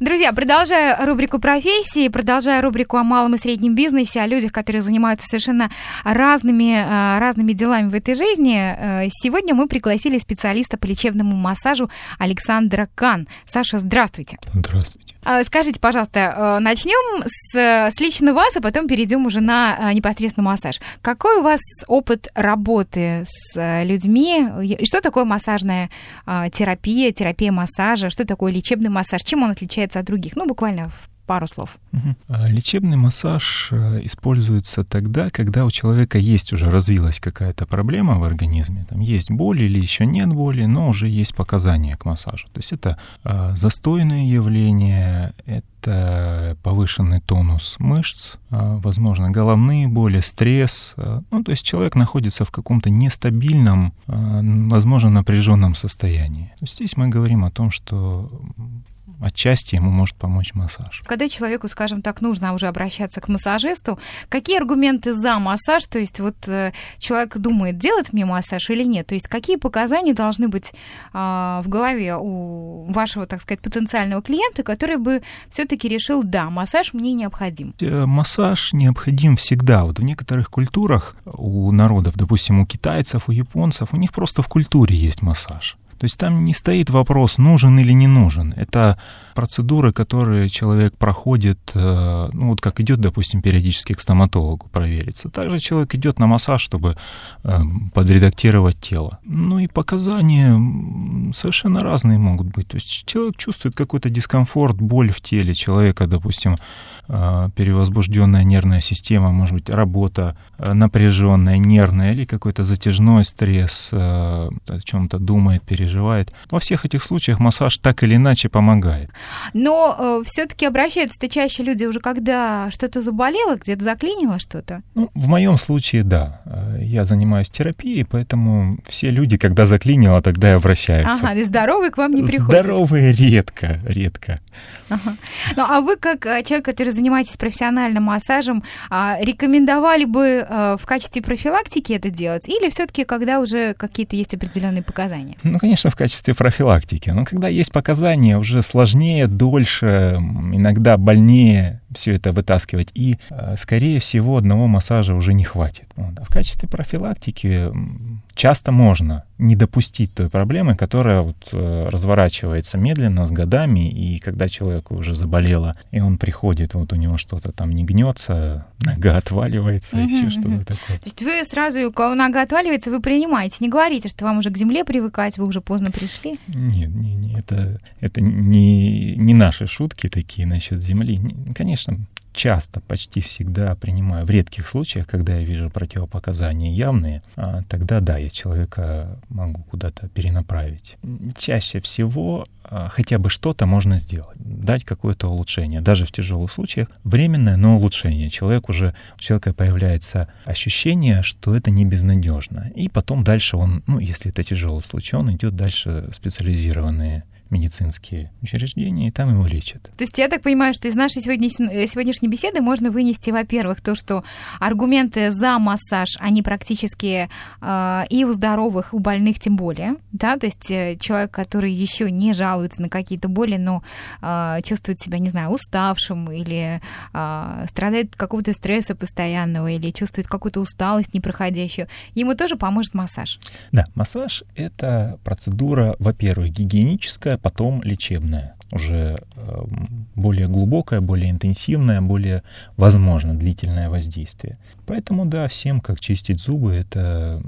Друзья, продолжая рубрику профессии, продолжая рубрику о малом и среднем бизнесе, о людях, которые занимаются совершенно разными, э, разными делами в этой жизни, э, сегодня мы пригласили специалиста по лечебному массажу Александра Кан. Саша, здравствуйте. Здравствуйте. А, скажите, пожалуйста, э, начнем с, с лично вас, а потом перейдем уже на непосредственно массаж. Какой у вас опыт работы с людьми? Что такое массажная терапия, терапия массажа? Что такое лечебный массаж? Чем он отличается отличается от других? Ну, буквально в пару слов. Угу. Лечебный массаж э, используется тогда, когда у человека есть уже развилась какая-то проблема в организме, там есть боль или еще нет боли, но уже есть показания к массажу. То есть это э, застойное явление, это повышенный тонус мышц, э, возможно, головные боли, стресс. Ну, то есть человек находится в каком-то нестабильном, возможно, напряженном состоянии. Здесь мы говорим о том, что отчасти ему может помочь массаж. Когда человеку, скажем так, нужно уже обращаться к массажисту, какие аргументы за массаж? То есть вот э, человек думает, делать мне массаж или нет? То есть какие показания должны быть э, в голове у вашего, так сказать, потенциального клиента, который бы все-таки решил, да, массаж мне необходим? Э, массаж необходим всегда. Вот в некоторых культурах у народов, допустим, у китайцев, у японцев, у них просто в культуре есть массаж. То есть там не стоит вопрос, нужен или не нужен. Это процедуры, которые человек проходит, э, ну вот как идет, допустим, периодически к стоматологу провериться. Также человек идет на массаж, чтобы э, подредактировать тело. Ну и показания совершенно разные могут быть. То есть человек чувствует какой-то дискомфорт, боль в теле человека, допустим, э, перевозбужденная нервная система, может быть, работа напряженная, нервная или какой-то затяжной стресс, о чем-то думает, переживает. Во всех этих случаях массаж так или иначе помогает. Но э, все-таки обращаются-то чаще люди уже, когда что-то заболело, где-то заклинило что-то. Ну, в моем случае, да. Э, я занимаюсь терапией, поэтому все люди, когда заклинило, тогда и обращаются. Ага, и здоровые к вам не приходят. Здоровые редко, редко. Ага. Ну, а вы, как э, человек, который занимаетесь профессиональным массажем, а, рекомендовали бы э, в качестве профилактики это делать? Или все-таки, когда уже какие-то есть определенные показания? Ну, конечно, в качестве профилактики. Но когда есть показания, уже сложнее, дольше, иногда больнее все это вытаскивать. И, э, скорее всего, одного массажа уже не хватит. Вот. А в качестве профилактики часто можно не допустить той проблемы, которая вот э, разворачивается медленно с годами, и когда человеку уже заболело, и он приходит, вот у него что-то там не гнется, нога отваливается, uh-huh, еще uh-huh. что-то такое. То есть вы сразу, у кого нога отваливается, вы принимаете, не говорите, что вам уже к земле привыкать, вы уже поздно пришли? Нет, нет, нет, это, это не, не наши шутки такие насчет земли. Конечно, часто, почти всегда принимаю, в редких случаях, когда я вижу противопоказания явные, а, тогда да, я человека могу куда-то перенаправить. Чаще всего а, хотя бы что-то можно сделать, дать какое-то улучшение, даже в тяжелых случаях, временное, но улучшение. Человек уже, у человека появляется ощущение, что это не безнадежно. И потом дальше он, ну, если это тяжелый случай, он идет дальше в специализированные медицинские учреждения, и там его лечат. То есть я так понимаю, что из нашей сегодняшней, сегодняшней беседы можно вынести, во-первых, то, что аргументы за массаж, они практически э, и у здоровых, у больных тем более, да, то есть э, человек, который еще не жалуется на какие-то боли, но э, чувствует себя, не знаю, уставшим или э, страдает от какого-то стресса постоянного или чувствует какую-то усталость непроходящую, ему тоже поможет массаж. Да, массаж — это процедура, во-первых, гигиеническая, потом лечебное, уже эм, более глубокое, более интенсивное, более, возможно, длительное воздействие. Поэтому, да, всем, как чистить зубы, это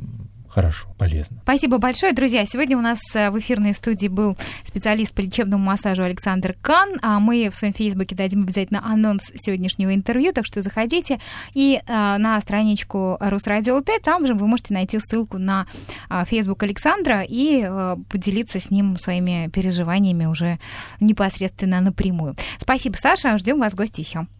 хорошо, полезно. Спасибо большое, друзья. Сегодня у нас э, в эфирной студии был специалист по лечебному массажу Александр Кан, а мы в своем фейсбуке дадим обязательно анонс сегодняшнего интервью, так что заходите и э, на страничку Русрадио ЛТ, там же вы можете найти ссылку на э, фейсбук Александра и э, поделиться с ним своими переживаниями уже непосредственно напрямую. Спасибо, Саша, ждем вас в гости еще.